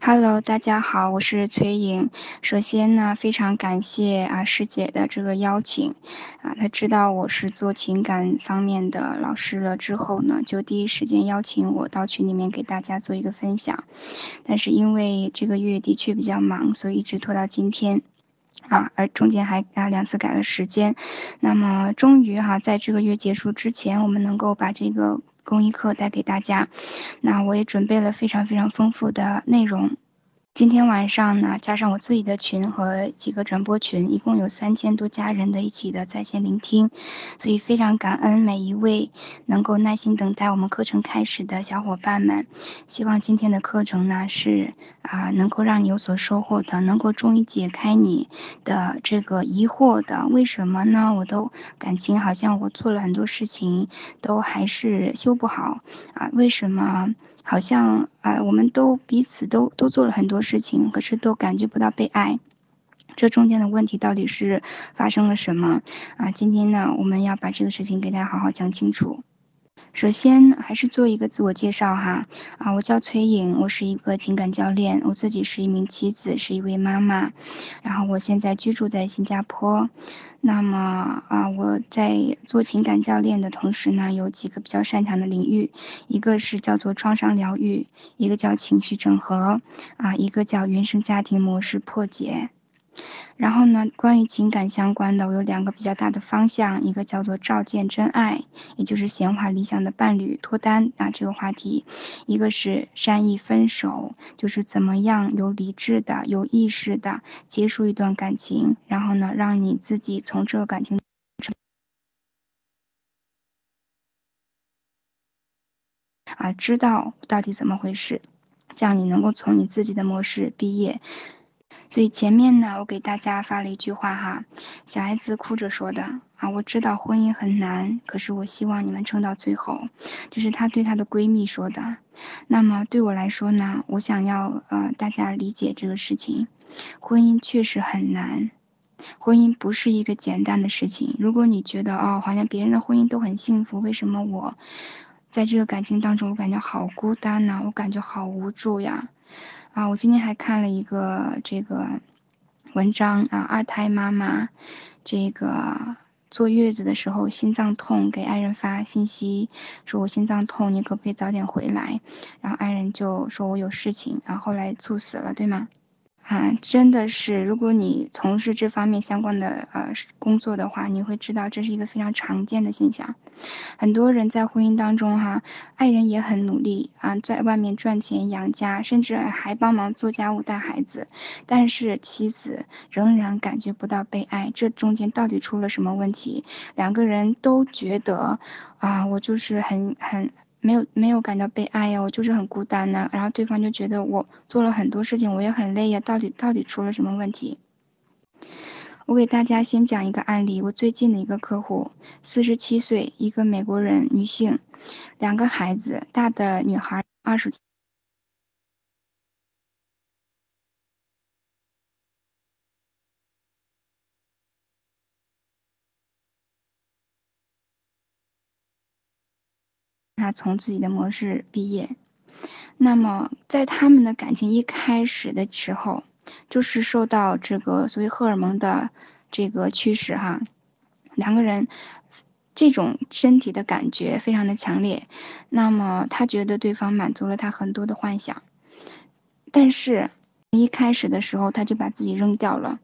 Hello，大家好，我是崔颖。首先呢，非常感谢啊师姐的这个邀请，啊，她知道我是做情感方面的老师了之后呢，就第一时间邀请我到群里面给大家做一个分享。但是因为这个月的确比较忙，所以一直拖到今天，啊，而中间还啊两次改了时间。那么终于哈，在这个月结束之前，我们能够把这个。公益课带给大家，那我也准备了非常非常丰富的内容。今天晚上呢，加上我自己的群和几个转播群，一共有三千多家人的一起的在线聆听，所以非常感恩每一位能够耐心等待我们课程开始的小伙伴们。希望今天的课程呢是啊能够让你有所收获的，能够终于解开你的这个疑惑的。为什么呢？我都感情好像我做了很多事情，都还是修不好啊？为什么？好像啊，我们都彼此都都做了很多事情，可是都感觉不到被爱。这中间的问题到底是发生了什么啊？今天呢，我们要把这个事情给大家好好讲清楚。首先还是做一个自我介绍哈啊，我叫崔颖，我是一个情感教练，我自己是一名妻子，是一位妈妈，然后我现在居住在新加坡。那么啊，我在做情感教练的同时呢，有几个比较擅长的领域，一个是叫做创伤疗愈，一个叫情绪整合，啊，一个叫原生家庭模式破解。然后呢，关于情感相关的，我有两个比较大的方向，一个叫做照见真爱，也就是显化理想的伴侣脱单啊这个话题；一个是善意分手，就是怎么样有理智的、有意识的结束一段感情，然后呢，让你自己从这个感情啊知道到底怎么回事，这样你能够从你自己的模式毕业。所以前面呢，我给大家发了一句话哈，小孩子哭着说的啊，我知道婚姻很难，可是我希望你们撑到最后，这是她对她的闺蜜说的。那么对我来说呢，我想要呃大家理解这个事情，婚姻确实很难，婚姻不是一个简单的事情。如果你觉得哦，好像别人的婚姻都很幸福，为什么我在这个感情当中我感觉好孤单呢？我感觉好无助呀。啊，我今天还看了一个这个文章啊，二胎妈妈这个坐月子的时候心脏痛，给爱人发信息说：“我心脏痛，你可不可以早点回来？”然后爱人就说：“我有事情。”然后后来猝死了，对吗？啊，真的是，如果你从事这方面相关的呃工作的话，你会知道这是一个非常常见的现象。很多人在婚姻当中哈，爱人也很努力啊，在外面赚钱养家，甚至还帮忙做家务带孩子，但是妻子仍然感觉不到被爱，这中间到底出了什么问题？两个人都觉得啊，我就是很很。没有没有感到悲哀呀，我就是很孤单呢。然后对方就觉得我做了很多事情，我也很累呀。到底到底出了什么问题？我给大家先讲一个案例，我最近的一个客户，四十七岁，一个美国人女性，两个孩子，大的女孩二十。从自己的模式毕业，那么在他们的感情一开始的时候，就是受到这个所谓荷尔蒙的这个驱使哈，两个人这种身体的感觉非常的强烈，那么他觉得对方满足了他很多的幻想，但是一开始的时候他就把自己扔掉了，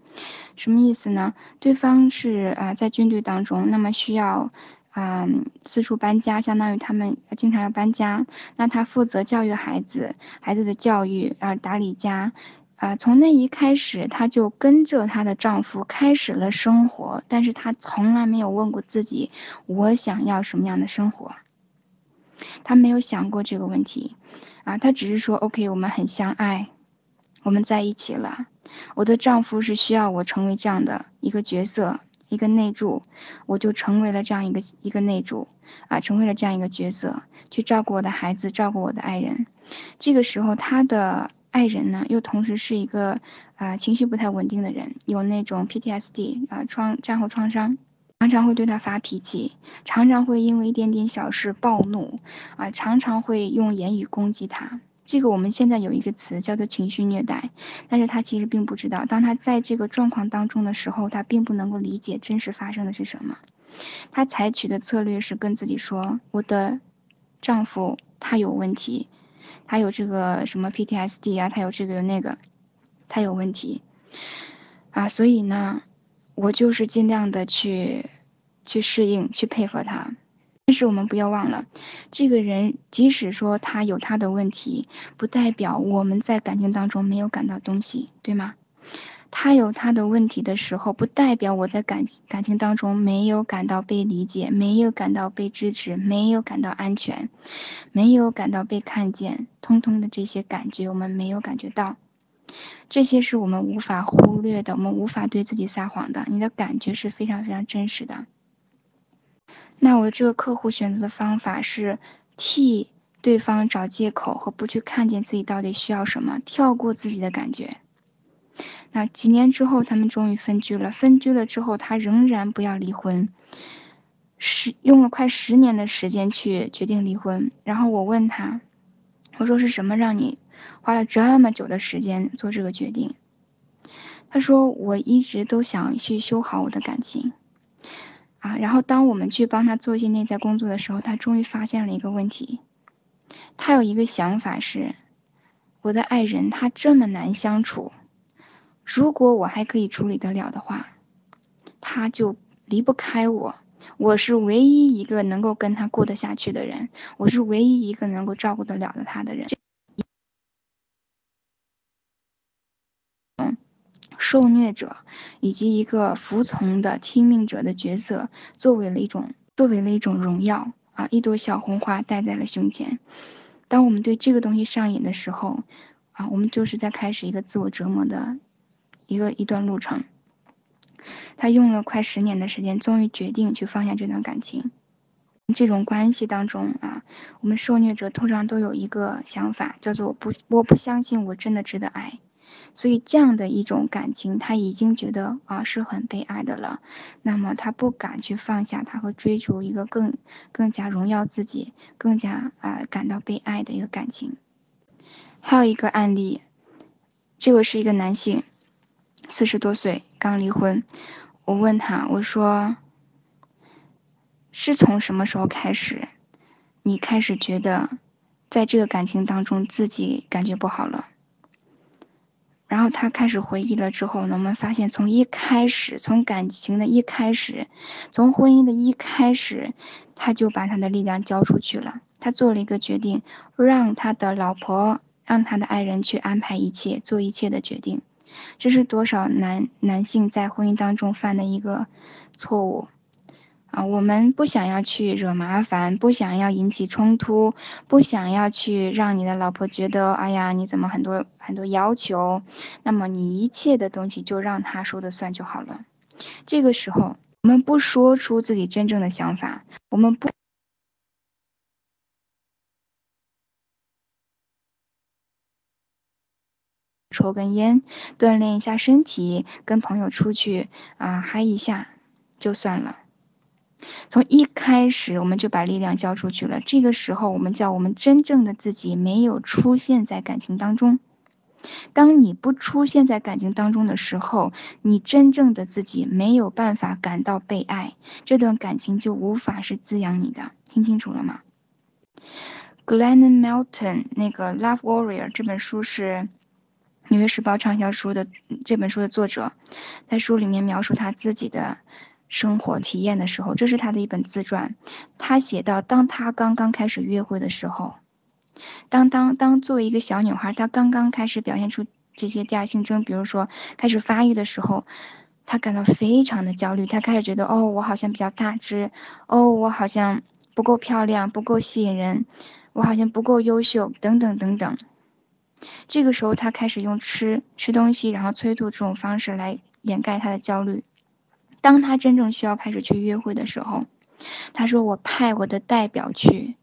什么意思呢？对方是啊在军队当中，那么需要。嗯，四处搬家，相当于他们经常要搬家。那他负责教育孩子，孩子的教育，啊，打理家，啊，从那一开始，她就跟着她的丈夫开始了生活。但是她从来没有问过自己，我想要什么样的生活。她没有想过这个问题，啊，她只是说，OK，我们很相爱，我们在一起了。我的丈夫是需要我成为这样的一个角色。一个内助，我就成为了这样一个一个内助啊，成为了这样一个角色，去照顾我的孩子，照顾我的爱人。这个时候，他的爱人呢，又同时是一个啊情绪不太稳定的人，有那种 PTSD 啊创战后创伤，常常会对他发脾气，常常会因为一点点小事暴怒啊，常常会用言语攻击他。这个我们现在有一个词叫做情绪虐待，但是他其实并不知道，当他在这个状况当中的时候，他并不能够理解真实发生的是什么。他采取的策略是跟自己说：“我的丈夫他有问题，他有这个什么 PTSD 啊，他有这个有那个，他有问题啊，所以呢，我就是尽量的去去适应，去配合他。”但是我们不要忘了，这个人即使说他有他的问题，不代表我们在感情当中没有感到东西，对吗？他有他的问题的时候，不代表我在感情感情当中没有感到被理解，没有感到被支持，没有感到安全，没有感到被看见，通通的这些感觉我们没有感觉到，这些是我们无法忽略的，我们无法对自己撒谎的。你的感觉是非常非常真实的。那我这个客户选择的方法是替对方找借口和不去看见自己到底需要什么，跳过自己的感觉。那几年之后，他们终于分居了。分居了之后，他仍然不要离婚，十用了快十年的时间去决定离婚。然后我问他，我说是什么让你花了这么久的时间做这个决定？他说我一直都想去修好我的感情。啊，然后当我们去帮他做一些内在工作的时候，他终于发现了一个问题。他有一个想法是，我的爱人他这么难相处，如果我还可以处理得了的话，他就离不开我。我是唯一一个能够跟他过得下去的人，我是唯一一个能够照顾得了的他的人。受虐者以及一个服从的听命者的角色，作为了一种作为了一种荣耀啊，一朵小红花戴在了胸前。当我们对这个东西上瘾的时候，啊，我们就是在开始一个自我折磨的一个一段路程。他用了快十年的时间，终于决定去放下这段感情。这种关系当中啊，我们受虐者通常都有一个想法，叫做我不我不相信我真的值得爱。所以这样的一种感情，他已经觉得啊是很被爱的了，那么他不敢去放下他和追求一个更更加荣耀自己、更加啊感到被爱的一个感情。还有一个案例，这个是一个男性，四十多岁刚离婚，我问他，我说是从什么时候开始，你开始觉得在这个感情当中自己感觉不好了？然后他开始回忆了之后呢，我们发现从一开始，从感情的一开始，从婚姻的一开始，他就把他的力量交出去了。他做了一个决定，让他的老婆，让他的爱人去安排一切，做一切的决定。这是多少男男性在婚姻当中犯的一个错误。啊，我们不想要去惹麻烦，不想要引起冲突，不想要去让你的老婆觉得，哎呀，你怎么很多很多要求？那么你一切的东西就让他说的算就好了。这个时候，我们不说出自己真正的想法，我们不抽根烟，锻炼一下身体，跟朋友出去啊嗨一下，就算了。从一开始我们就把力量交出去了，这个时候我们叫我们真正的自己没有出现在感情当中。当你不出现在感情当中的时候，你真正的自己没有办法感到被爱，这段感情就无法是滋养你的。听清楚了吗？Glenn Melton 那个《Love Warrior》这本书是《纽约时报》畅销书的这本书的作者，在书里面描述他自己的。生活体验的时候，这是他的一本自传。他写到，当他刚刚开始约会的时候，当当当作为一个小女孩，她刚刚开始表现出这些第二性征，比如说开始发育的时候，她感到非常的焦虑。她开始觉得，哦，我好像比较大只，哦，我好像不够漂亮，不够吸引人，我好像不够优秀，等等等等。这个时候，她开始用吃吃东西，然后催吐这种方式来掩盖她的焦虑。当他真正需要开始去约会的时候，他说：“我派我的代表去。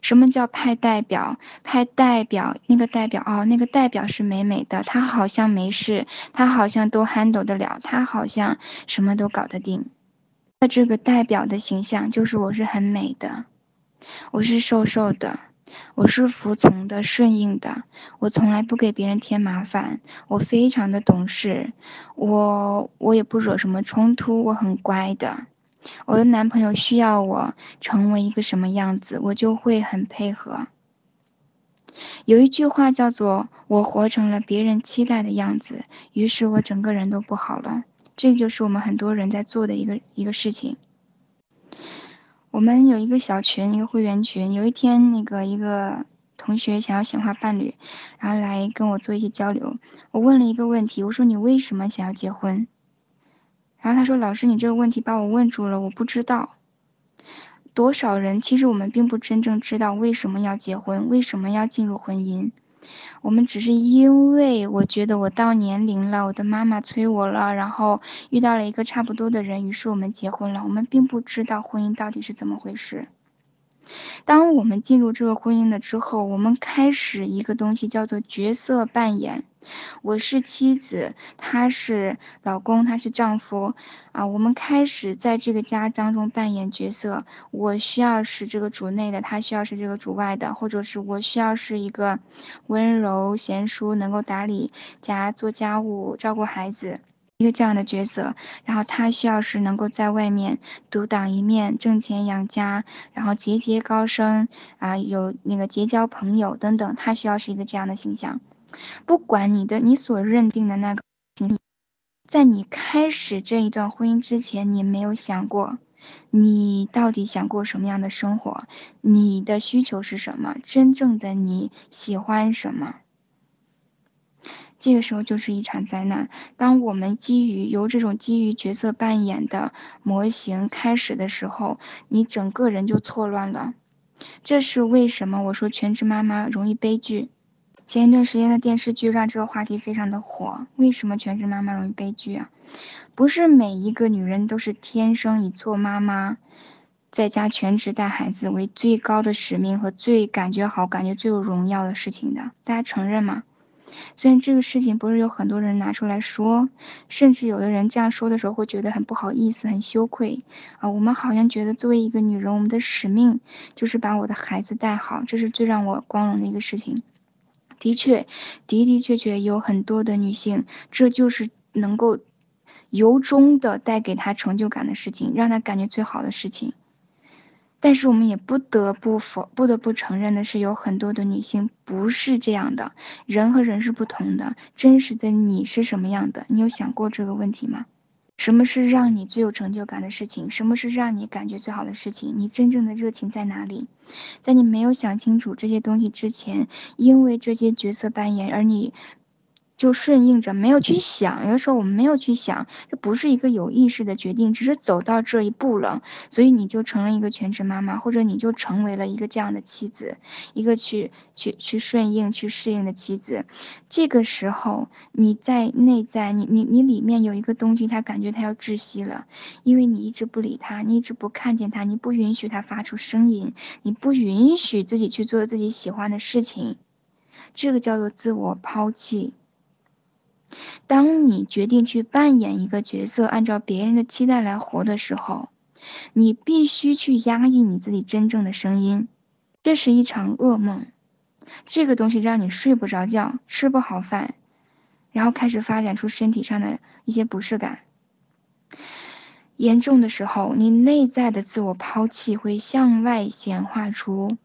什么叫派代表？派代表，那个代表哦，那个代表是美美的，她好像没事，她好像都 handle 得了，她好像什么都搞得定。那这个代表的形象就是我是很美的，我是瘦瘦的，我是服从的、顺应的，我从来不给别人添麻烦，我非常的懂事，我我也不惹什么冲突，我很乖的。我的男朋友需要我成为一个什么样子，我就会很配合。有一句话叫做“我活成了别人期待的样子”，于是我整个人都不好了。这就是我们很多人在做的一个一个事情。我们有一个小群，一个会员群。有一天，那个一个同学想要显化伴侣，然后来跟我做一些交流。我问了一个问题，我说：“你为什么想要结婚？”然后他说：“老师，你这个问题把我问住了，我不知道。”多少人其实我们并不真正知道为什么要结婚，为什么要进入婚姻。我们只是因为我觉得我到年龄了，我的妈妈催我了，然后遇到了一个差不多的人，于是我们结婚了。我们并不知道婚姻到底是怎么回事。当我们进入这个婚姻了之后，我们开始一个东西叫做角色扮演。我是妻子，他是老公，他是丈夫，啊，我们开始在这个家当中扮演角色。我需要是这个主内的，他需要是这个主外的，或者是我需要是一个温柔贤淑，能够打理家、做家务、照顾孩子。一个这样的角色，然后他需要是能够在外面独当一面，挣钱养家，然后节节高升啊，有那个结交朋友等等，他需要是一个这样的形象。不管你的你所认定的那个，在你开始这一段婚姻之前，你没有想过，你到底想过什么样的生活？你的需求是什么？真正的你喜欢什么？这个时候就是一场灾难。当我们基于由这种基于角色扮演的模型开始的时候，你整个人就错乱了。这是为什么？我说全职妈妈容易悲剧。前一段时间的电视剧让这个话题非常的火。为什么全职妈妈容易悲剧啊？不是每一个女人都是天生以做妈妈，在家全职带孩子为最高的使命和最感觉好、感觉最有荣耀的事情的。大家承认吗？虽然这个事情不是有很多人拿出来说，甚至有的人这样说的时候会觉得很不好意思、很羞愧啊。我们好像觉得作为一个女人，我们的使命就是把我的孩子带好，这是最让我光荣的一个事情。的确，的的确确有很多的女性，这就是能够由衷的带给她成就感的事情，让她感觉最好的事情。但是我们也不得不否不得不承认的是，有很多的女性不是这样的。人和人是不同的，真实的你是什么样的？你有想过这个问题吗？什么是让你最有成就感的事情？什么是让你感觉最好的事情？你真正的热情在哪里？在你没有想清楚这些东西之前，因为这些角色扮演，而你。就顺应着，没有去想。有的时候我们没有去想，这不是一个有意识的决定，只是走到这一步了，所以你就成了一个全职妈妈，或者你就成为了一个这样的妻子，一个去去去顺应、去适应的妻子。这个时候你在内在，你你你里面有一个东西，他感觉他要窒息了，因为你一直不理他，你一直不看见他，你不允许他发出声音，你不允许自己去做自己喜欢的事情，这个叫做自我抛弃。当你决定去扮演一个角色，按照别人的期待来活的时候，你必须去压抑你自己真正的声音，这是一场噩梦。这个东西让你睡不着觉，吃不好饭，然后开始发展出身体上的一些不适感。严重的时候，你内在的自我抛弃会向外显化出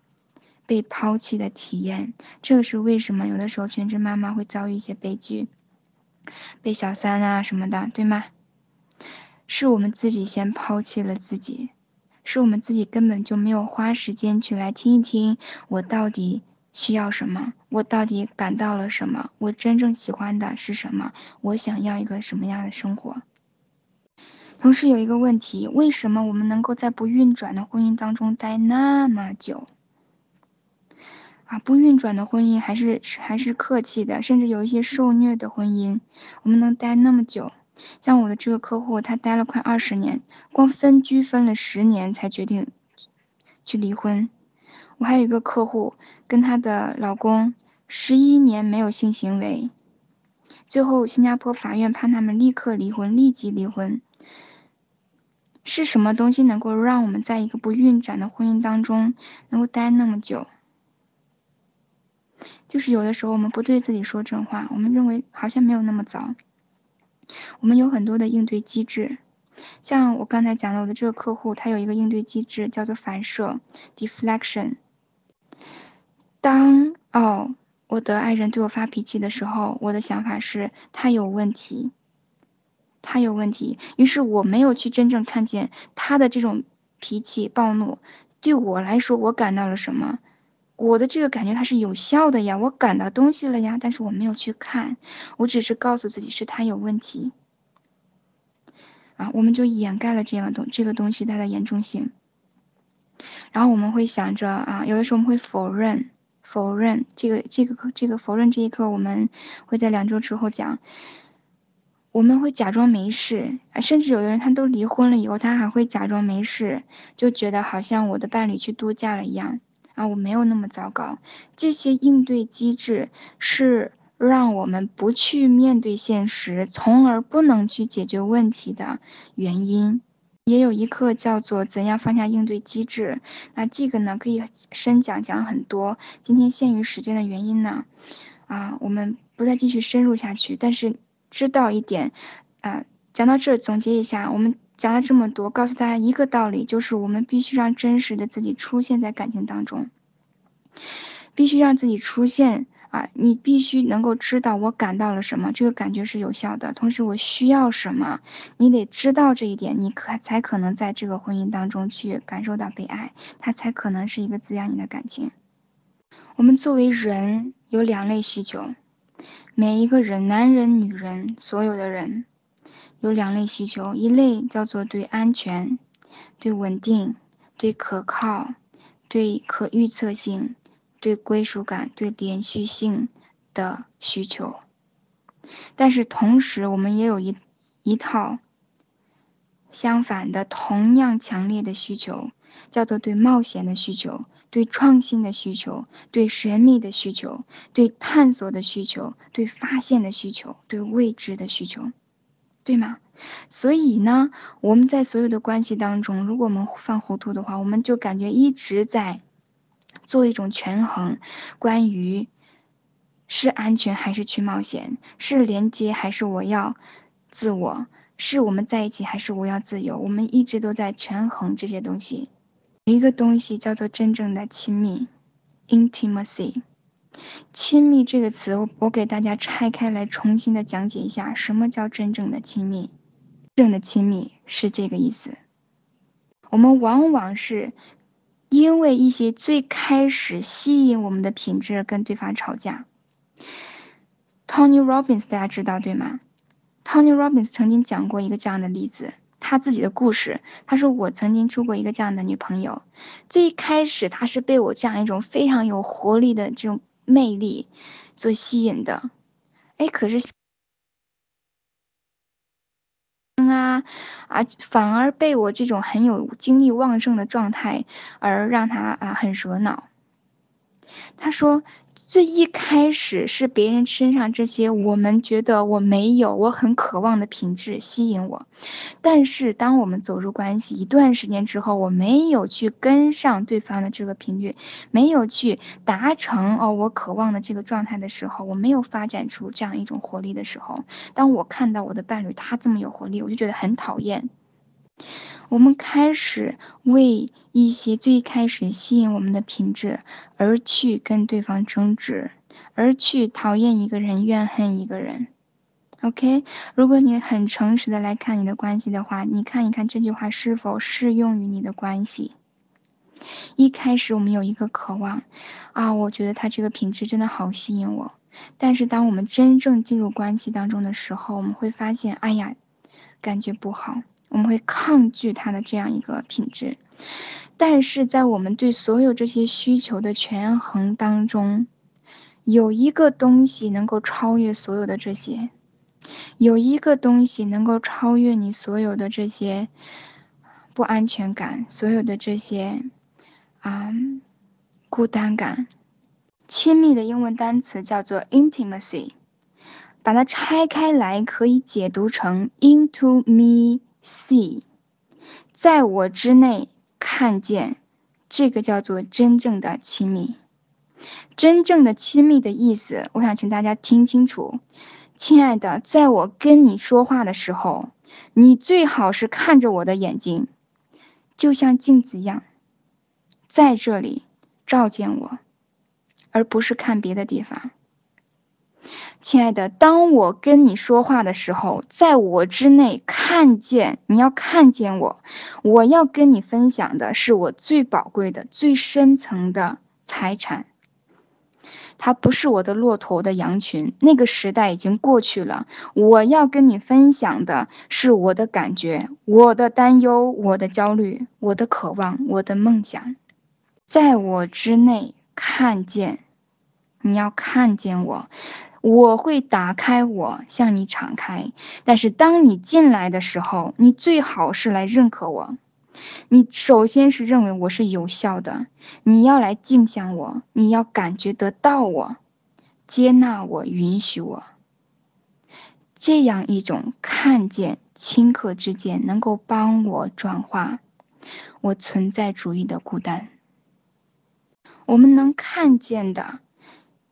被抛弃的体验。这个是为什么有的时候全职妈妈会遭遇一些悲剧。被小三啊什么的，对吗？是我们自己先抛弃了自己，是我们自己根本就没有花时间去来听一听我到底需要什么，我到底感到了什么，我真正喜欢的是什么，我想要一个什么样的生活。同时有一个问题，为什么我们能够在不运转的婚姻当中待那么久？啊，不运转的婚姻还是还是客气的，甚至有一些受虐的婚姻，我们能待那么久。像我的这个客户，他待了快二十年，光分居分了十年才决定去离婚。我还有一个客户，跟她的老公十一年没有性行为，最后新加坡法院判他们立刻离婚，立即离婚。是什么东西能够让我们在一个不运转的婚姻当中能够待那么久？就是有的时候我们不对自己说真话，我们认为好像没有那么糟。我们有很多的应对机制，像我刚才讲的，我的这个客户他有一个应对机制叫做反射 （deflection）。当哦，我的爱人对我发脾气的时候，我的想法是他有问题，他有问题。于是我没有去真正看见他的这种脾气暴怒对我来说，我感到了什么？我的这个感觉它是有效的呀，我感到东西了呀，但是我没有去看，我只是告诉自己是他有问题。啊，我们就掩盖了这样东这个东西它的严重性。然后我们会想着啊，有的时候我们会否认。否认这个这个这个否认这一刻，我们会在两周之后讲。我们会假装没事，甚至有的人他都离婚了以后，他还会假装没事，就觉得好像我的伴侣去度假了一样啊，我没有那么糟糕。这些应对机制是让我们不去面对现实，从而不能去解决问题的原因。也有一课叫做怎样放下应对机制，那这个呢可以深讲讲很多。今天限于时间的原因呢，啊，我们不再继续深入下去。但是知道一点，啊，讲到这总结一下，我们讲了这么多，告诉大家一个道理，就是我们必须让真实的自己出现在感情当中，必须让自己出现。啊，你必须能够知道我感到了什么，这个感觉是有效的。同时，我需要什么，你得知道这一点，你可才可能在这个婚姻当中去感受到被爱，它才可能是一个滋养你的感情。我们作为人有两类需求，每一个人，男人、女人，所有的人有两类需求，一类叫做对安全、对稳定、对可靠、对可预测性。对归属感、对连续性的需求，但是同时我们也有一一套相反的、同样强烈的需求，叫做对冒险的需求、对创新的需求、对神秘的需求、对探索的需求、对发现的需求、对未知的需求，对吗？所以呢，我们在所有的关系当中，如果我们犯糊涂的话，我们就感觉一直在。做一种权衡，关于是安全还是去冒险，是连接还是我要自我，是我们在一起还是我要自由，我们一直都在权衡这些东西。一个东西叫做真正的亲密，intimacy。亲密这个词，我我给大家拆开来重新的讲解一下，什么叫真正的亲密？真正的亲密是这个意思。我们往往是。因为一些最开始吸引我们的品质跟对方吵架。Tony Robbins 大家知道对吗？Tony Robbins 曾经讲过一个这样的例子，他自己的故事。他说我曾经出过一个这样的女朋友，最开始他是被我这样一种非常有活力的这种魅力所吸引的，哎，可是。啊啊！反而被我这种很有精力旺盛的状态而让他啊很惹恼。他说。最一开始是别人身上这些我们觉得我没有我很渴望的品质吸引我，但是当我们走入关系一段时间之后，我没有去跟上对方的这个频率，没有去达成哦我渴望的这个状态的时候，我没有发展出这样一种活力的时候，当我看到我的伴侣他这么有活力，我就觉得很讨厌。我们开始为一些最开始吸引我们的品质而去跟对方争执，而去讨厌一个人、怨恨一个人。OK，如果你很诚实的来看你的关系的话，你看一看这句话是否适用于你的关系。一开始我们有一个渴望，啊，我觉得他这个品质真的好吸引我。但是当我们真正进入关系当中的时候，我们会发现，哎呀，感觉不好。我们会抗拒它的这样一个品质，但是在我们对所有这些需求的权衡当中，有一个东西能够超越所有的这些，有一个东西能够超越你所有的这些不安全感，所有的这些啊孤单感。亲密的英文单词叫做 intimacy，把它拆开来可以解读成 into me。see，在我之内看见，这个叫做真正的亲密。真正的亲密的意思，我想请大家听清楚，亲爱的，在我跟你说话的时候，你最好是看着我的眼睛，就像镜子一样，在这里照见我，而不是看别的地方。亲爱的，当我跟你说话的时候，在我之内看见你要看见我，我要跟你分享的是我最宝贵的、最深层的财产。它不是我的骆驼的羊群，那个时代已经过去了。我要跟你分享的是我的感觉、我的担忧、我的焦虑、我的渴望、我的梦想，在我之内看见，你要看见我。我会打开我向你敞开，但是当你进来的时候，你最好是来认可我。你首先是认为我是有效的，你要来镜像我，你要感觉得到我，接纳我，允许我。这样一种看见顷刻之间，能够帮我转化我存在主义的孤单。我们能看见的。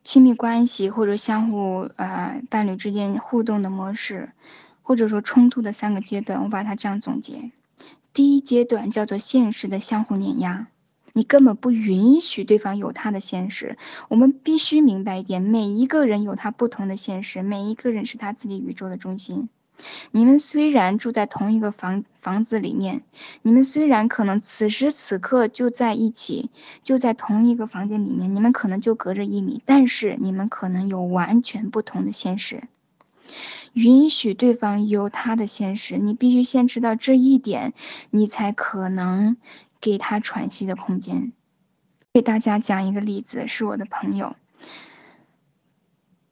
亲密关系或者相互呃伴侣之间互动的模式，或者说冲突的三个阶段，我把它这样总结：第一阶段叫做现实的相互碾压，你根本不允许对方有他的现实。我们必须明白一点，每一个人有他不同的现实，每一个人是他自己宇宙的中心。你们虽然住在同一个房房子里面，你们虽然可能此时此刻就在一起，就在同一个房间里面，你们可能就隔着一米，但是你们可能有完全不同的现实。允许对方有他的现实，你必须先知道这一点，你才可能给他喘息的空间。给大家讲一个例子，是我的朋友。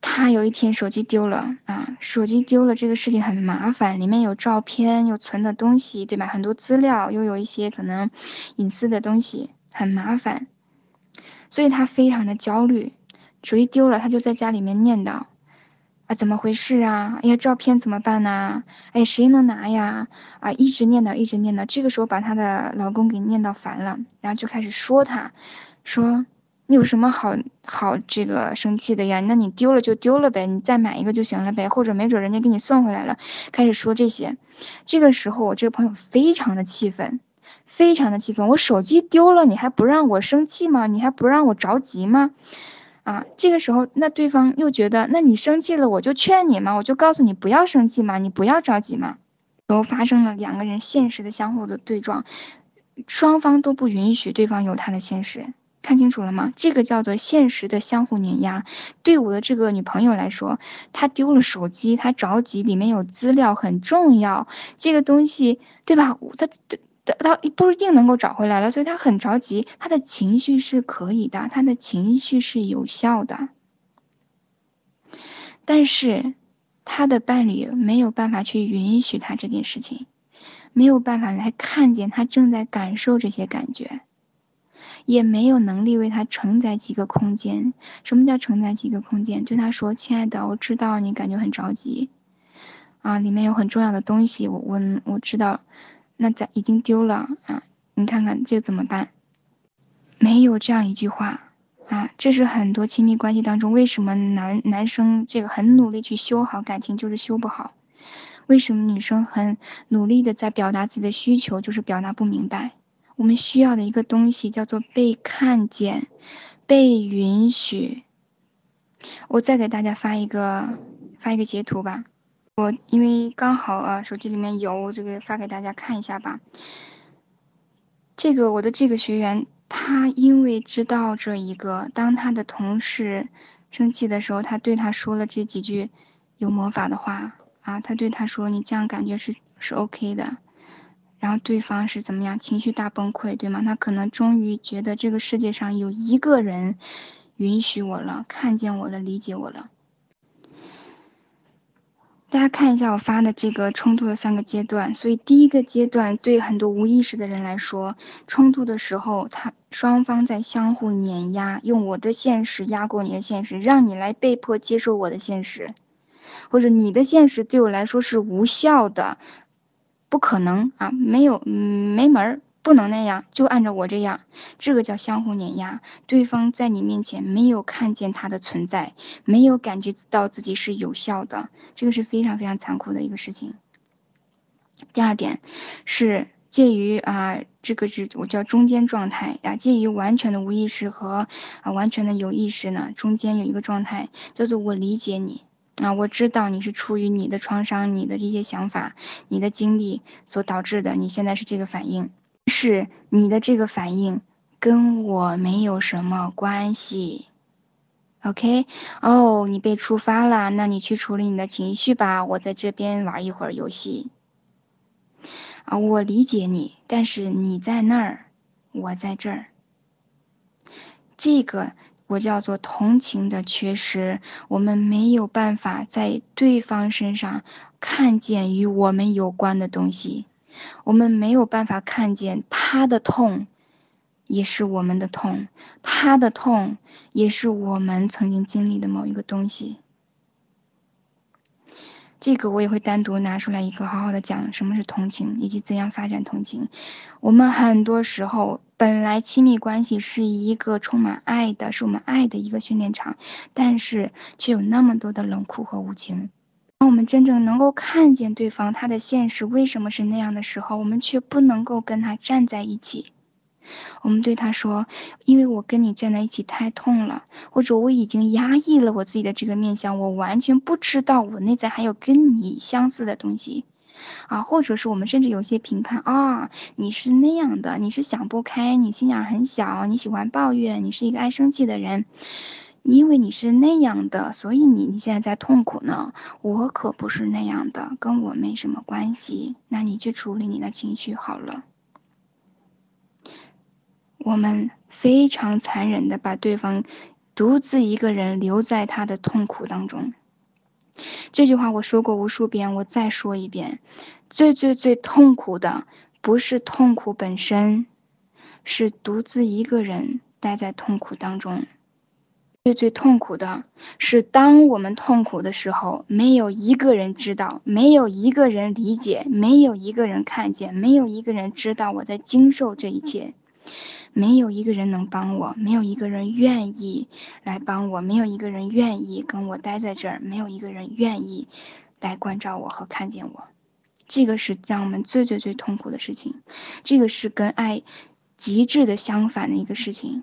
他有一天手机丢了啊，手机丢了这个事情很麻烦，里面有照片，有存的东西，对吧？很多资料，又有一些可能隐私的东西，很麻烦，所以他非常的焦虑。手机丢了，他就在家里面念叨啊，怎么回事啊？哎呀，照片怎么办呢？哎，谁能拿呀？啊，一直念叨，一直念叨。这个时候把她的老公给念叨烦了，然后就开始说他，说。有什么好好这个生气的呀？那你丢了就丢了呗，你再买一个就行了呗，或者没准人家给你送回来了。开始说这些，这个时候我这个朋友非常的气愤，非常的气愤。我手机丢了，你还不让我生气吗？你还不让我着急吗？啊，这个时候那对方又觉得，那你生气了，我就劝你嘛，我就告诉你不要生气嘛，你不要着急嘛。然后发生了两个人现实的相互的对撞，双方都不允许对方有他的现实。看清楚了吗？这个叫做现实的相互碾压。对我的这个女朋友来说，她丢了手机，她着急，里面有资料很重要，这个东西对吧？她她她不一定能够找回来了，所以她很着急。她的情绪是可以的，她的情绪是有效的，但是她的伴侣没有办法去允许她这件事情，没有办法来看见她正在感受这些感觉。也没有能力为他承载几个空间。什么叫承载几个空间？对他说：“亲爱的，我知道你感觉很着急，啊，里面有很重要的东西，我我我知道，那咱已经丢了啊，你看看这怎么办？”没有这样一句话啊，这是很多亲密关系当中为什么男男生这个很努力去修好感情就是修不好？为什么女生很努力的在表达自己的需求就是表达不明白？我们需要的一个东西叫做被看见、被允许。我再给大家发一个发一个截图吧。我因为刚好啊，手机里面有这个，发给大家看一下吧。这个我的这个学员，他因为知道这一个，当他的同事生气的时候，他对他说了这几句有魔法的话啊，他对他说：“你这样感觉是是 OK 的。”然后对方是怎么样？情绪大崩溃，对吗？他可能终于觉得这个世界上有一个人允许我了，看见我了，理解我了。大家看一下我发的这个冲突的三个阶段。所以第一个阶段对很多无意识的人来说，冲突的时候，他双方在相互碾压，用我的现实压过你的现实，让你来被迫接受我的现实，或者你的现实对我来说是无效的。不可能啊，没有没门儿不能那样，就按照我这样，这个叫相互碾压。对方在你面前没有看见他的存在，没有感觉到自己是有效的，这个是非常非常残酷的一个事情。第二点是介于啊，这个是我叫中间状态啊，介于完全的无意识和啊完全的有意识呢，中间有一个状态，叫做我理解你啊，我知道你是出于你的创伤、你的这些想法、你的经历所导致的，你现在是这个反应。是你的这个反应跟我没有什么关系，OK？哦，你被触发了，那你去处理你的情绪吧，我在这边玩一会儿游戏。啊，我理解你，但是你在那儿，我在这儿。这个我叫做同情的缺失，我们没有办法在对方身上看见与我们有关的东西。我们没有办法看见他的痛，也是我们的痛；他的痛，也是我们曾经经历的某一个东西。这个我也会单独拿出来一个好好的讲，什么是同情，以及怎样发展同情。我们很多时候本来亲密关系是一个充满爱的，是我们爱的一个训练场，但是却有那么多的冷酷和无情。当我们真正能够看见对方他的现实为什么是那样的时候，我们却不能够跟他站在一起。我们对他说：“因为我跟你站在一起太痛了，或者我已经压抑了我自己的这个面相，我完全不知道我内在还有跟你相似的东西，啊，或者是我们甚至有些评判啊，你是那样的，你是想不开，你心眼很小，你喜欢抱怨，你是一个爱生气的人。”因为你是那样的，所以你你现在在痛苦呢。我可不是那样的，跟我没什么关系。那你去处理你的情绪好了。我们非常残忍的把对方独自一个人留在他的痛苦当中。这句话我说过无数遍，我再说一遍：最最最痛苦的不是痛苦本身，是独自一个人待在痛苦当中。最最痛苦的是，当我们痛苦的时候，没有一个人知道，没有一个人理解，没有一个人看见，没有一个人知道我在经受这一切，没有一个人能帮我，没有一个人愿意来帮我，没有一个人愿意跟我待在这儿，没有一个人愿意来关照我和看见我。这个是让我们最最最痛苦的事情，这个是跟爱极致的相反的一个事情。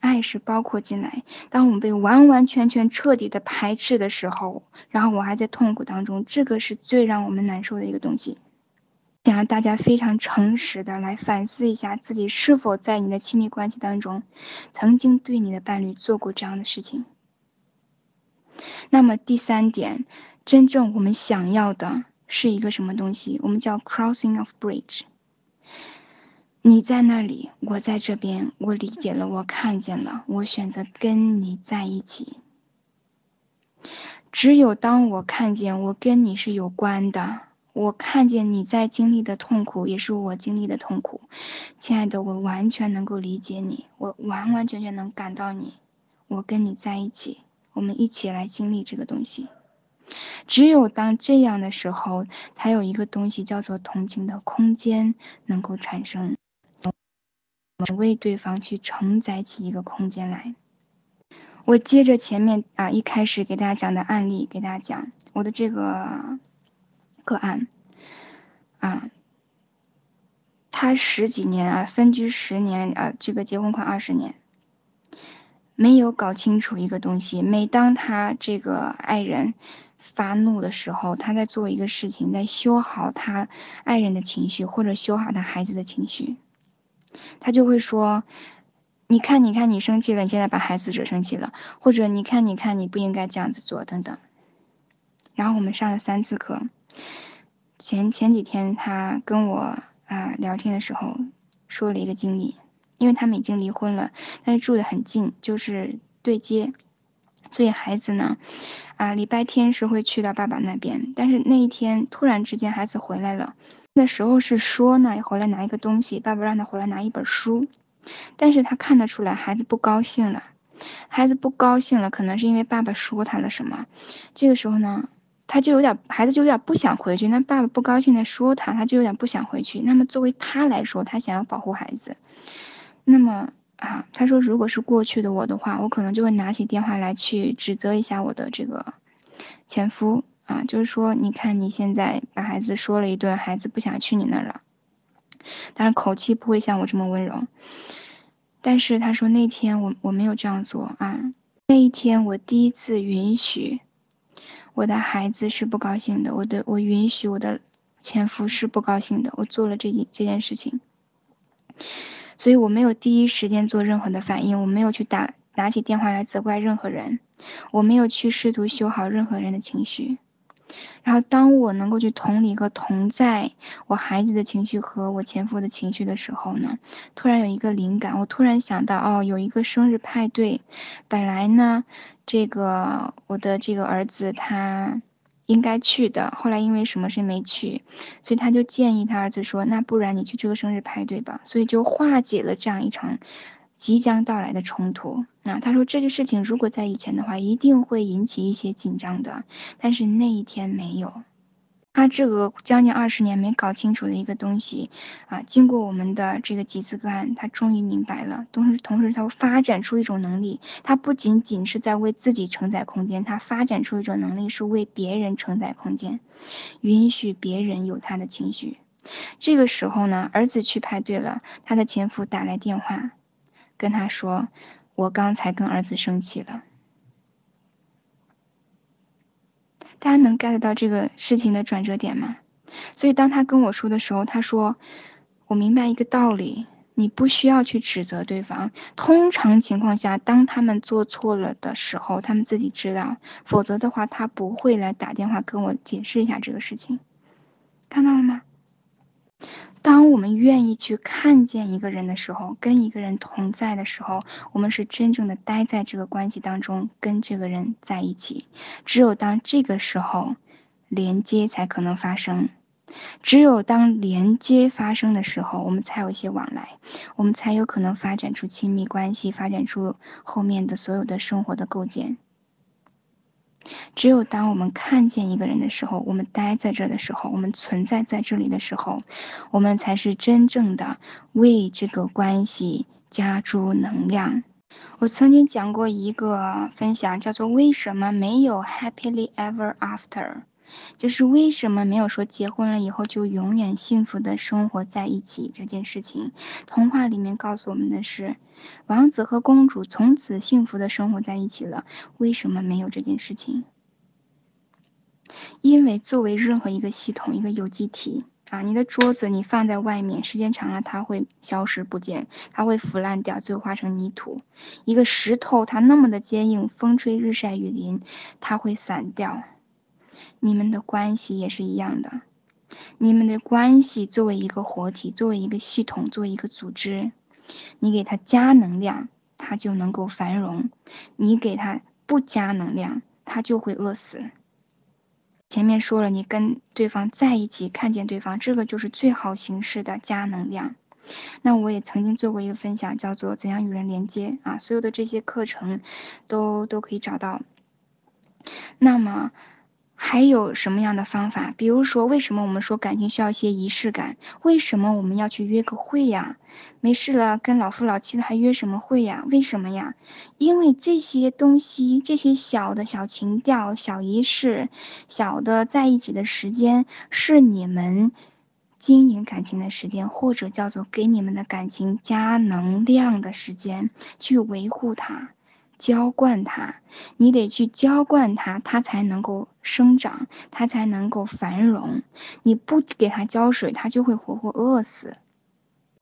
爱是包括进来。当我们被完完全全彻底的排斥的时候，然后我还在痛苦当中，这个是最让我们难受的一个东西。想让大家非常诚实的来反思一下，自己是否在你的亲密关系当中，曾经对你的伴侣做过这样的事情。那么第三点，真正我们想要的是一个什么东西？我们叫 crossing of bridge。你在那里，我在这边。我理解了，我看见了，我选择跟你在一起。只有当我看见我跟你是有关的，我看见你在经历的痛苦也是我经历的痛苦，亲爱的，我完全能够理解你，我完完全全能感到你。我跟你在一起，我们一起来经历这个东西。只有当这样的时候，才有一个东西叫做同情的空间能够产生。为对方去承载起一个空间来。我接着前面啊一开始给大家讲的案例，给大家讲我的这个个案啊，他十几年啊分居十年啊，这个结婚快二十年，没有搞清楚一个东西。每当他这个爱人发怒的时候，他在做一个事情，在修好他爱人的情绪，或者修好他孩子的情绪。他就会说：“你看，你看，你生气了，你现在把孩子惹生气了，或者你看，你看，你不应该这样子做，等等。”然后我们上了三次课。前前几天他跟我啊聊天的时候说了一个经历，因为他们已经离婚了，但是住的很近，就是对接，所以孩子呢，啊礼拜天是会去到爸爸那边，但是那一天突然之间孩子回来了。那时候是说呢，回来拿一个东西，爸爸让他回来拿一本书，但是他看得出来孩子不高兴了，孩子不高兴了，可能是因为爸爸说他了什么。这个时候呢，他就有点孩子就有点不想回去，那爸爸不高兴的说他，他就有点不想回去。那么作为他来说，他想要保护孩子，那么啊，他说如果是过去的我的话，我可能就会拿起电话来去指责一下我的这个前夫啊，就是说你看你现在把孩子说了一顿，孩子不想去你那儿了，但是口气不会像我这么温柔。但是他说那天我我没有这样做啊，那一天我第一次允许。我的孩子是不高兴的，我的我允许我的前夫是不高兴的，我做了这件这件事情，所以我没有第一时间做任何的反应，我没有去打拿起电话来责怪任何人，我没有去试图修好任何人的情绪。然后，当我能够去同理和同在我孩子的情绪和我前夫的情绪的时候呢，突然有一个灵感，我突然想到，哦，有一个生日派对，本来呢，这个我的这个儿子他应该去的，后来因为什么事没去，所以他就建议他儿子说，那不然你去这个生日派对吧，所以就化解了这样一场。即将到来的冲突那，他说这个事情如果在以前的话，一定会引起一些紧张的，但是那一天没有。他这个将近二十年没搞清楚的一个东西啊，经过我们的这个几次个案，他终于明白了。同时，同时他发展出一种能力，他不仅仅是在为自己承载空间，他发展出一种能力是为别人承载空间，允许别人有他的情绪。这个时候呢，儿子去派对了，他的前夫打来电话。跟他说，我刚才跟儿子生气了。大家能 get 到这个事情的转折点吗？所以当他跟我说的时候，他说，我明白一个道理，你不需要去指责对方。通常情况下，当他们做错了的时候，他们自己知道，否则的话，他不会来打电话跟我解释一下这个事情。看到了吗？当我们愿意去看见一个人的时候，跟一个人同在的时候，我们是真正的待在这个关系当中，跟这个人在一起。只有当这个时候，连接才可能发生。只有当连接发生的时候，我们才有一些往来，我们才有可能发展出亲密关系，发展出后面的所有的生活的构建。只有当我们看见一个人的时候，我们待在这的时候，我们存在在这里的时候，我们才是真正的为这个关系加注能量。我曾经讲过一个分享，叫做“为什么没有 happily ever after”，就是为什么没有说结婚了以后就永远幸福的生活在一起这件事情。童话里面告诉我们的是。王子和公主从此幸福的生活在一起了。为什么没有这件事情？因为作为任何一个系统，一个有机体啊，你的桌子你放在外面，时间长了它会消失不见，它会腐烂掉，最后化成泥土。一个石头它那么的坚硬，风吹日晒雨淋，它会散掉。你们的关系也是一样的，你们的关系作为一个活体，作为一个系统，作为一个组织。你给他加能量，他就能够繁荣；你给他不加能量，他就会饿死。前面说了，你跟对方在一起，看见对方，这个就是最好形式的加能量。那我也曾经做过一个分享，叫做怎样与人连接啊，所有的这些课程都都可以找到。那么。还有什么样的方法？比如说，为什么我们说感情需要一些仪式感？为什么我们要去约个会呀？没事了，跟老夫老妻的还约什么会呀？为什么呀？因为这些东西，这些小的小情调、小仪式、小的在一起的时间，是你们经营感情的时间，或者叫做给你们的感情加能量的时间，去维护它。浇灌它，你得去浇灌它，它才能够生长，它才能够繁荣。你不给它浇水，它就会活活饿死。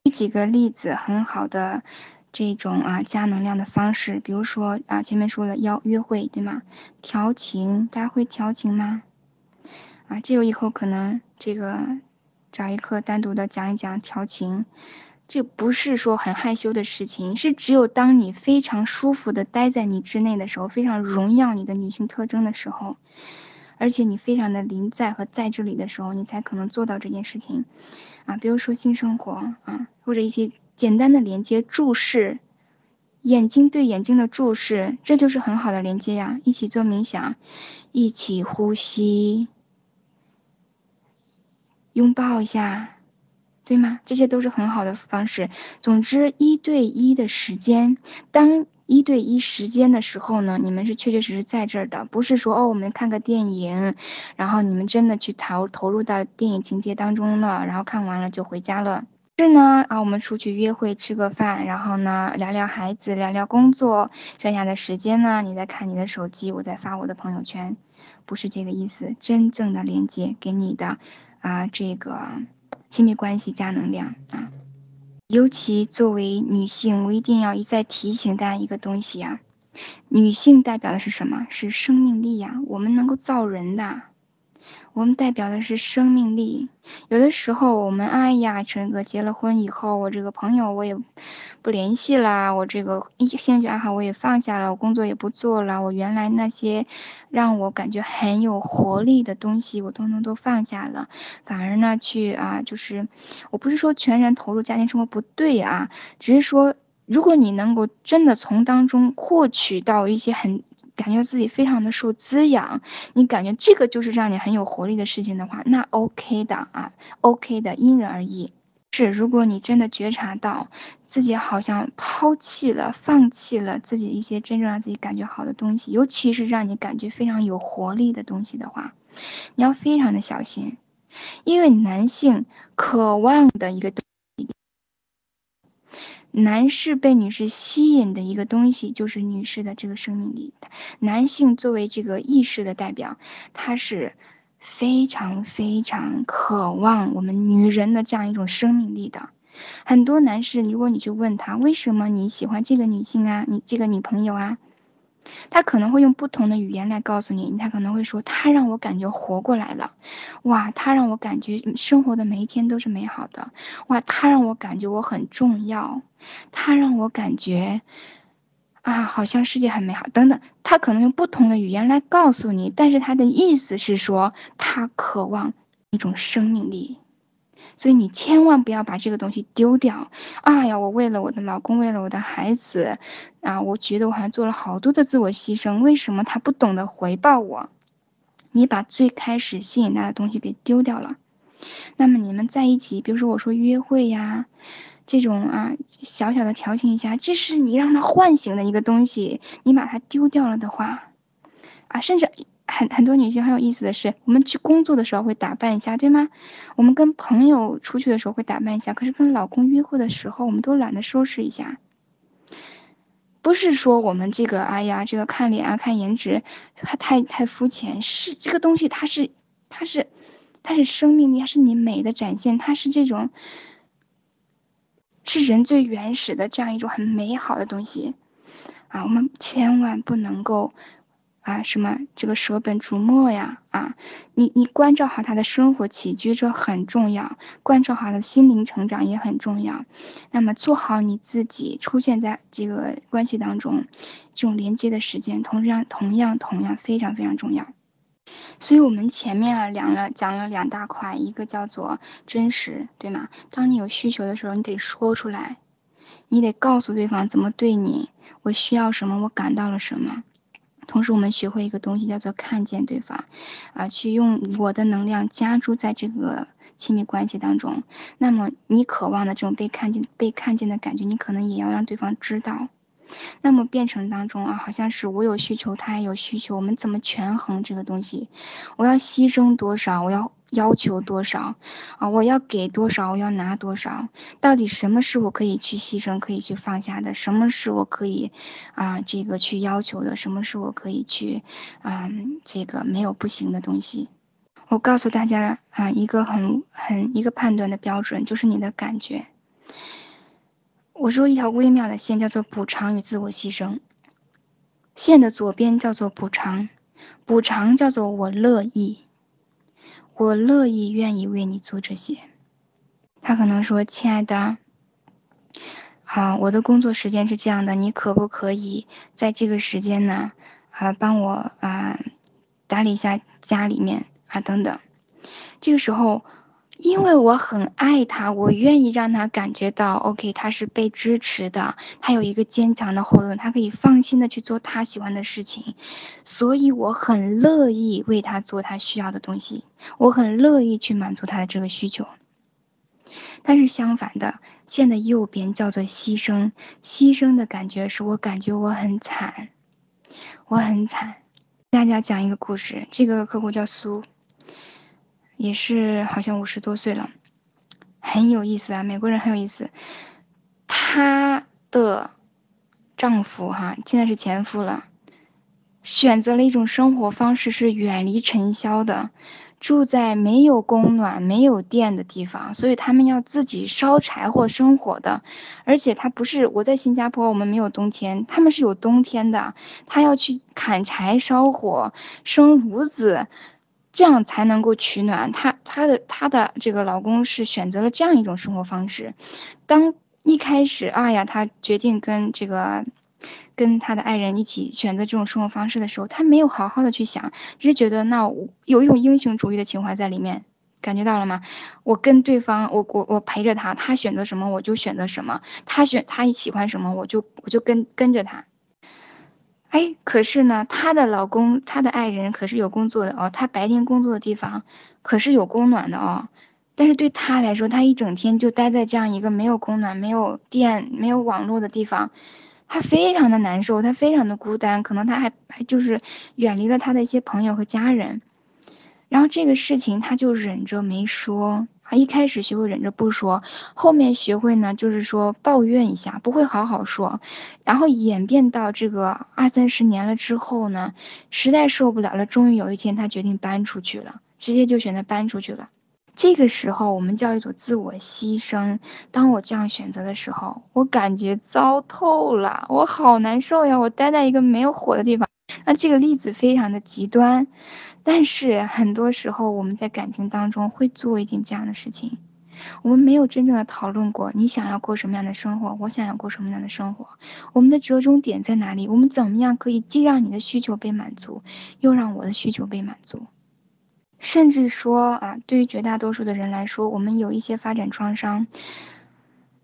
举几个例子，很好的这种啊加能量的方式，比如说啊前面说了邀约会，对吗？调情，大家会调情吗？啊，这个以后可能这个找一课单独的讲一讲调情。这不是说很害羞的事情，是只有当你非常舒服的待在你之内的时候，非常荣耀你的女性特征的时候，而且你非常的临在和在这里的时候，你才可能做到这件事情，啊，比如说性生活啊，或者一些简单的连接、注视，眼睛对眼睛的注视，这就是很好的连接呀。一起做冥想，一起呼吸，拥抱一下，对吗？这些都是很好的方式。总之，一对一的时间，当一对一时间的时候呢，你们是确确实实在这儿的，不是说哦，我们看个电影，然后你们真的去投投入到电影情节当中了，然后看完了就回家了。是呢，啊，我们出去约会吃个饭，然后呢聊聊孩子，聊聊工作，剩下的时间呢，你在看你的手机，我在发我的朋友圈，不是这个意思。真正的连接给你的，啊，这个亲密关系加能量啊。尤其作为女性，我一定要一再提醒大家一个东西啊，女性代表的是什么？是生命力呀，我们能够造人的。我们代表的是生命力。有的时候，我们哎呀，陈哥结了婚以后，我这个朋友我也不联系啦，我这个兴趣爱好我也放下了，我工作也不做了，我原来那些让我感觉很有活力的东西，我通通都放下了，反而呢，去啊，就是我不是说全然投入家庭生活不对啊，只是说，如果你能够真的从当中获取到一些很。感觉自己非常的受滋养，你感觉这个就是让你很有活力的事情的话，那 OK 的啊，OK 的，因人而异。是，如果你真的觉察到自己好像抛弃了、放弃了自己一些真正让自己感觉好的东西，尤其是让你感觉非常有活力的东西的话，你要非常的小心，因为男性渴望的一个。男士被女士吸引的一个东西，就是女士的这个生命力。男性作为这个意识的代表，他是非常非常渴望我们女人的这样一种生命力的。很多男士，如果你去问他为什么你喜欢这个女性啊，你这个女朋友啊？他可能会用不同的语言来告诉你，他可能会说，他让我感觉活过来了，哇，他让我感觉生活的每一天都是美好的，哇，他让我感觉我很重要，他让我感觉，啊，好像世界很美好，等等，他可能用不同的语言来告诉你，但是他的意思是说，他渴望一种生命力。所以你千万不要把这个东西丢掉。哎呀，我为了我的老公，为了我的孩子，啊，我觉得我好像做了好多的自我牺牲。为什么他不懂得回报我？你把最开始吸引他的东西给丢掉了。那么你们在一起，比如说我说约会呀，这种啊小小的调情一下，这是你让他唤醒的一个东西。你把它丢掉了的话，啊，甚至。很很多女性很有意思的是，我们去工作的时候会打扮一下，对吗？我们跟朋友出去的时候会打扮一下，可是跟老公约会的时候，我们都懒得收拾一下。不是说我们这个，哎呀，这个看脸啊，看颜值，太太太肤浅。是这个东西，它是，它是，它是生命力，它是你美的展现，它是这种，是人最原始的这样一种很美好的东西啊！我们千万不能够。啊，什么这个舍本逐末呀？啊，你你关照好他的生活起居，这很重要；关照好他的心灵成长也很重要。那么做好你自己，出现在这个关系当中，这种连接的时间，同样同样同样非常非常重要。所以我们前面啊两了讲了两大块，一个叫做真实，对吗？当你有需求的时候，你得说出来，你得告诉对方怎么对你，我需要什么，我感到了什么。同时，我们学会一个东西，叫做看见对方，啊，去用我的能量加注在这个亲密关系当中。那么，你渴望的这种被看见、被看见的感觉，你可能也要让对方知道。那么，变成当中啊，好像是我有需求，他也有需求，我们怎么权衡这个东西？我要牺牲多少？我要。要求多少啊？我要给多少？我要拿多少？到底什么是我可以去牺牲、可以去放下的？什么是我可以啊这个去要求的？什么是我可以去啊这个没有不行的东西？我告诉大家啊，一个很很一个判断的标准就是你的感觉。我说一条微妙的线叫做补偿与自我牺牲，线的左边叫做补偿，补偿叫做我乐意。我乐意愿意为你做这些。他可能说：“亲爱的，好，我的工作时间是这样的，你可不可以在这个时间呢？啊，帮我啊打理一下家里面啊等等。”这个时候，因为我很爱他，我愿意让他感觉到，OK，他是被支持的，他有一个坚强的后盾，他可以放心的去做他喜欢的事情，所以我很乐意为他做他需要的东西，我很乐意去满足他的这个需求。但是相反的，线的右边叫做牺牲，牺牲的感觉是我感觉我很惨，我很惨。大家讲一个故事，这个客户叫苏。也是好像五十多岁了，很有意思啊，美国人很有意思。她的丈夫哈，现在是前夫了，选择了一种生活方式，是远离尘嚣的，住在没有供暖、没有电的地方，所以他们要自己烧柴火生火的。而且他不是我在新加坡，我们没有冬天，他们是有冬天的，他要去砍柴烧火生炉子。这样才能够取暖。她她的她的这个老公是选择了这样一种生活方式。当一开始，哎呀，她决定跟这个跟他的爱人一起选择这种生活方式的时候，她没有好好的去想，只是觉得那有一种英雄主义的情怀在里面，感觉到了吗？我跟对方，我我我陪着他，他选择什么我就选择什么，他选他喜欢什么我就我就跟跟着他。哎，可是呢，她的老公，她的爱人可是有工作的哦，他白天工作的地方可是有供暖的哦，但是对他来说，他一整天就待在这样一个没有供暖、没有电、没有网络的地方，他非常的难受，他非常的孤单，可能他还还就是远离了他的一些朋友和家人，然后这个事情他就忍着没说。他一开始学会忍着不说，后面学会呢，就是说抱怨一下，不会好好说，然后演变到这个二三十年了之后呢，实在受不了了，终于有一天他决定搬出去了，直接就选择搬出去了。这个时候我们叫一种自我牺牲。当我这样选择的时候，我感觉糟透了，我好难受呀！我待在一个没有火的地方。那这个例子非常的极端。但是很多时候，我们在感情当中会做一点这样的事情，我们没有真正的讨论过你想要过什么样的生活，我想要过什么样的生活，我们的折中点在哪里？我们怎么样可以既让你的需求被满足，又让我的需求被满足？甚至说啊，对于绝大多数的人来说，我们有一些发展创伤。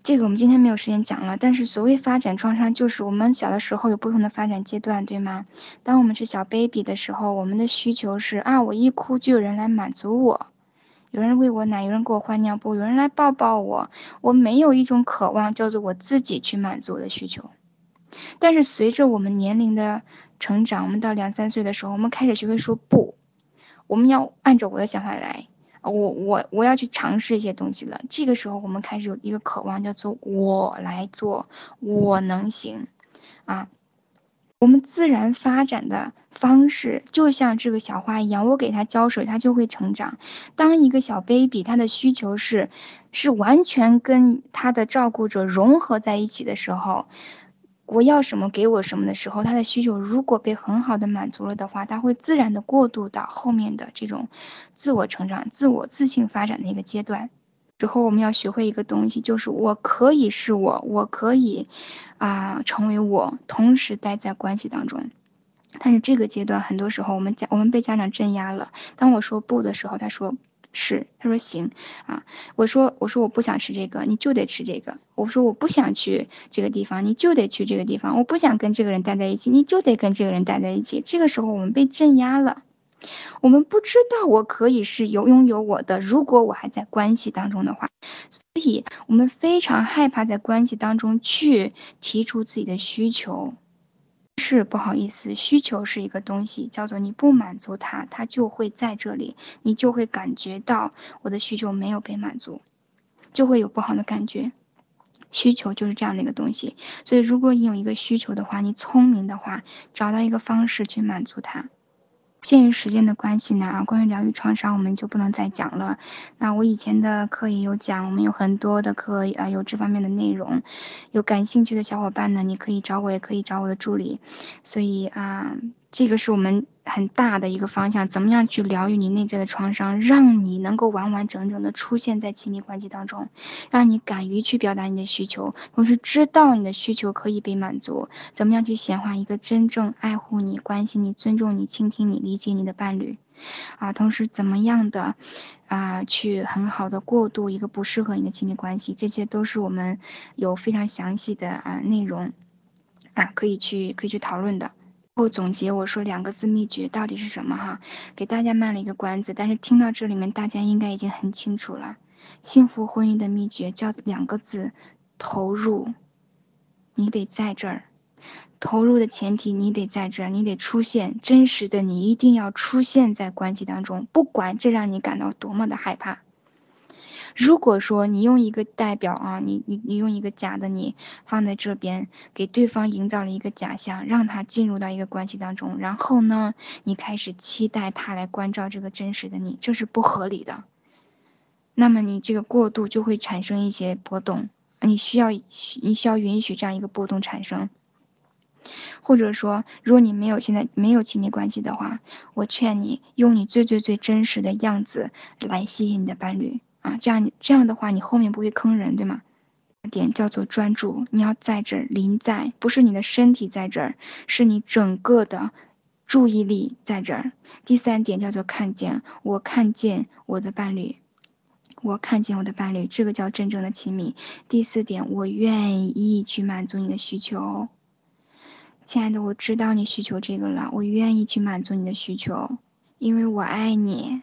这个我们今天没有时间讲了，但是所谓发展创伤，就是我们小的时候有不同的发展阶段，对吗？当我们是小 baby 的时候，我们的需求是啊，我一哭就有人来满足我，有人喂我奶，有人给我换尿布，有人来抱抱我，我没有一种渴望叫做我自己去满足我的需求。但是随着我们年龄的成长，我们到两三岁的时候，我们开始学会说不，我们要按照我的想法来。我我我要去尝试一些东西了。这个时候，我们开始有一个渴望，叫做我来做，我能行，啊，我们自然发展的方式就像这个小花一样，我给它浇水，它就会成长。当一个小 baby，它的需求是是完全跟它的照顾者融合在一起的时候。我要什么给我什么的时候，他的需求如果被很好的满足了的话，他会自然的过渡到后面的这种自我成长、自我自信发展的一个阶段。之后我们要学会一个东西，就是我可以是我，我可以啊成为我，同时待在关系当中。但是这个阶段很多时候我们家我们被家长镇压了。当我说不的时候，他说。是，他说行啊，我说我说我不想吃这个，你就得吃这个。我说我不想去这个地方，你就得去这个地方。我不想跟这个人待在一起，你就得跟这个人待在一起。这个时候我们被镇压了，我们不知道我可以是有拥有我的，如果我还在关系当中的话，所以我们非常害怕在关系当中去提出自己的需求。是不好意思，需求是一个东西，叫做你不满足它，它就会在这里，你就会感觉到我的需求没有被满足，就会有不好的感觉。需求就是这样的一个东西，所以如果你有一个需求的话，你聪明的话，找到一个方式去满足它。鉴于时间的关系呢，啊，关于疗愈创伤我们就不能再讲了。那我以前的课也有讲，我们有很多的课啊，有这方面的内容。有感兴趣的小伙伴呢，你可以找我，也可以找我的助理。所以啊。这个是我们很大的一个方向，怎么样去疗愈你内在的创伤，让你能够完完整整的出现在亲密关系当中，让你敢于去表达你的需求，同时知道你的需求可以被满足。怎么样去显化一个真正爱护你、关心你、尊重你、倾听你、理解你的伴侣？啊，同时怎么样的啊去很好的过渡一个不适合你的亲密关系，这些都是我们有非常详细的啊内容啊可以去可以去讨论的。后总结我说两个字秘诀到底是什么哈，给大家卖了一个关子，但是听到这里面大家应该已经很清楚了。幸福婚姻的秘诀叫两个字：投入。你得在这儿。投入的前提，你得在这儿，你得出现真实的，你一定要出现在关系当中，不管这让你感到多么的害怕。如果说你用一个代表啊，你你你用一个假的你放在这边，给对方营造了一个假象，让他进入到一个关系当中，然后呢，你开始期待他来关照这个真实的你，这是不合理的。那么你这个过渡就会产生一些波动，你需要你需要允许这样一个波动产生。或者说，如果你没有现在没有亲密关系的话，我劝你用你最最最真实的样子来吸引你的伴侣啊，这样这样的话，你后面不会坑人，对吗？点叫做专注，你要在这儿临在，不是你的身体在这儿，是你整个的注意力在这儿。第三点叫做看见，我看见我的伴侣，我看见我的伴侣，这个叫真正的亲密。第四点，我愿意去满足你的需求。亲爱的，我知道你需求这个了，我愿意去满足你的需求，因为我爱你。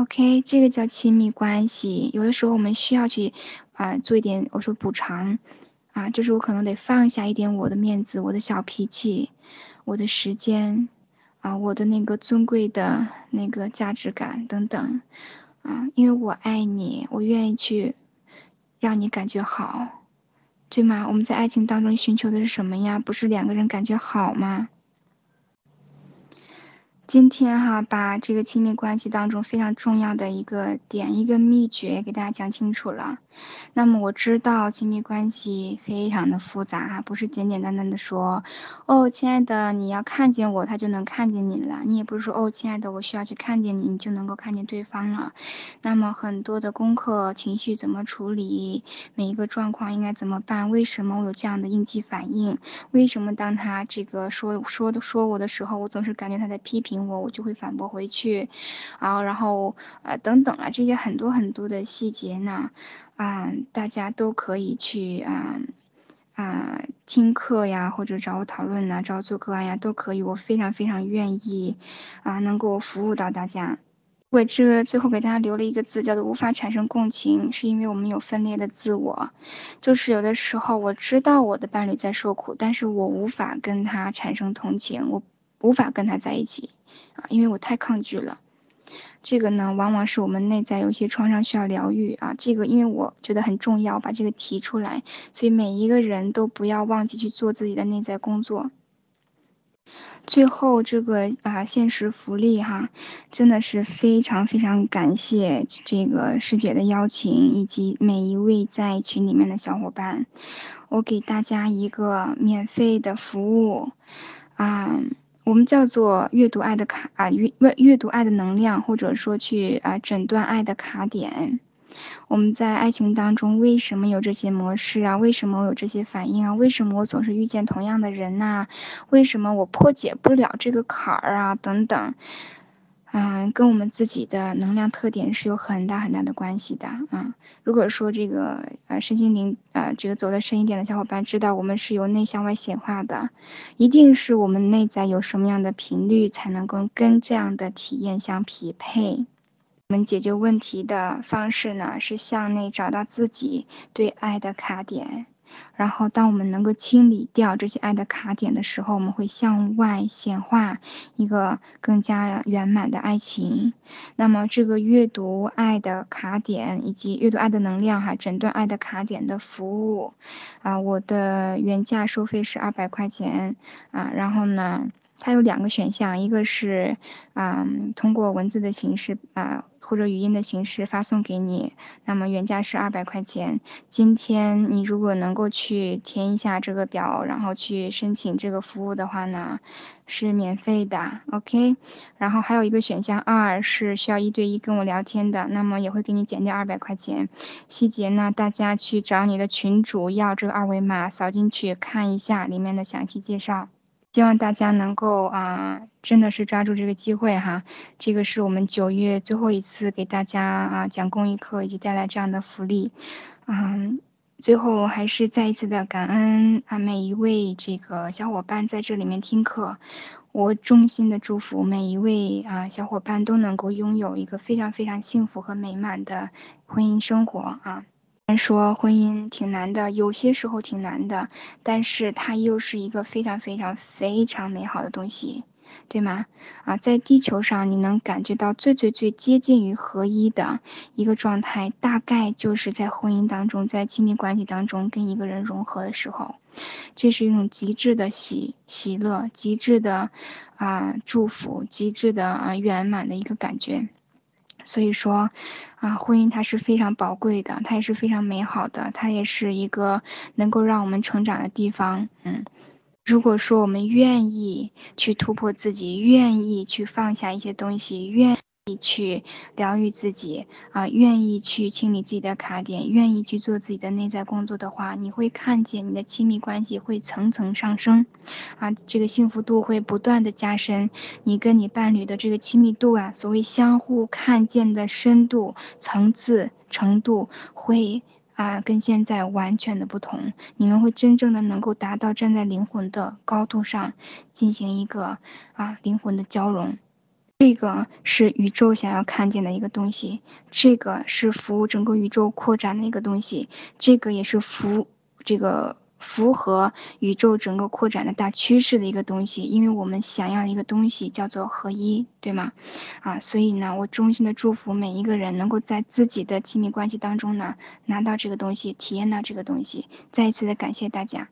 OK，这个叫亲密关系。有的时候我们需要去啊做一点，我说补偿啊，就是我可能得放下一点我的面子、我的小脾气、我的时间啊、我的那个尊贵的那个价值感等等啊，因为我爱你，我愿意去让你感觉好。对吗？我们在爱情当中寻求的是什么呀？不是两个人感觉好吗？今天哈，把这个亲密关系当中非常重要的一个点、一个秘诀给大家讲清楚了。那么我知道亲密关系非常的复杂，不是简简单单的说，哦，亲爱的，你要看见我，他就能看见你了。你也不是说，哦，亲爱的，我需要去看见你，你就能够看见对方了。那么很多的功课、情绪怎么处理，每一个状况应该怎么办？为什么我有这样的应激反应？为什么当他这个说说说我的时候，我总是感觉他在批评？我我就会反驳回去，啊，然后呃等等啊，这些很多很多的细节呢，啊，大家都可以去啊啊听课呀，或者找我讨论呐，找我做个案呀，都可以，我非常非常愿意啊，能够服务到大家。我这最后给大家留了一个字，叫做无法产生共情，是因为我们有分裂的自我，就是有的时候我知道我的伴侣在受苦，但是我无法跟他产生同情，我无法跟他在一起。因为我太抗拒了，这个呢，往往是我们内在有些创伤需要疗愈啊。这个因为我觉得很重要，把这个提出来，所以每一个人都不要忘记去做自己的内在工作。最后这个啊，现实福利哈，真的是非常非常感谢这个师姐的邀请，以及每一位在群里面的小伙伴，我给大家一个免费的服务啊。我们叫做阅读爱的卡啊，阅阅读爱的能量，或者说去啊诊断爱的卡点。我们在爱情当中为什么有这些模式啊？为什么我有这些反应啊？为什么我总是遇见同样的人呐？为什么我破解不了这个坎儿啊？等等。嗯，跟我们自己的能量特点是有很大很大的关系的啊。如果说这个呃身心灵呃这个走的深一点的小伙伴知道，我们是由内向外显化的，一定是我们内在有什么样的频率才能够跟这样的体验相匹配。我们解决问题的方式呢，是向内找到自己对爱的卡点。然后，当我们能够清理掉这些爱的卡点的时候，我们会向外显化一个更加圆满的爱情。那么，这个阅读爱的卡点以及阅读爱的能量哈，诊断爱的卡点的服务，啊，我的原价收费是二百块钱啊。然后呢，它有两个选项，一个是啊，通过文字的形式啊。或者语音的形式发送给你，那么原价是二百块钱。今天你如果能够去填一下这个表，然后去申请这个服务的话呢，是免费的，OK。然后还有一个选项二是需要一对一跟我聊天的，那么也会给你减掉二百块钱。细节呢，大家去找你的群主要这个二维码，扫进去看一下里面的详细介绍。希望大家能够啊，真的是抓住这个机会哈。这个是我们九月最后一次给大家啊讲公益课，以及带来这样的福利。嗯，最后还是再一次的感恩啊每一位这个小伙伴在这里面听课。我衷心的祝福每一位啊小伙伴都能够拥有一个非常非常幸福和美满的婚姻生活啊。说婚姻挺难的，有些时候挺难的，但是它又是一个非常非常非常美好的东西，对吗？啊，在地球上你能感觉到最最最接近于合一的一个状态，大概就是在婚姻当中，在亲密关系当中跟一个人融合的时候，这是一种极致的喜喜乐，极致的啊祝福，极致的啊圆满的一个感觉。所以说，啊，婚姻它是非常宝贵的，它也是非常美好的，它也是一个能够让我们成长的地方。嗯，如果说我们愿意去突破自己，愿意去放下一些东西，愿。去疗愈自己啊，愿意去清理自己的卡点，愿意去做自己的内在工作的话，你会看见你的亲密关系会层层上升，啊，这个幸福度会不断的加深，你跟你伴侣的这个亲密度啊，所谓相互看见的深度、层次、程度会啊，跟现在完全的不同，你们会真正的能够达到站在灵魂的高度上进行一个啊灵魂的交融。这个是宇宙想要看见的一个东西，这个是服务整个宇宙扩展的一个东西，这个也是符这个符合宇宙整个扩展的大趋势的一个东西，因为我们想要一个东西叫做合一，对吗？啊，所以呢，我衷心的祝福每一个人能够在自己的亲密关系当中呢拿到这个东西，体验到这个东西。再一次的感谢大家。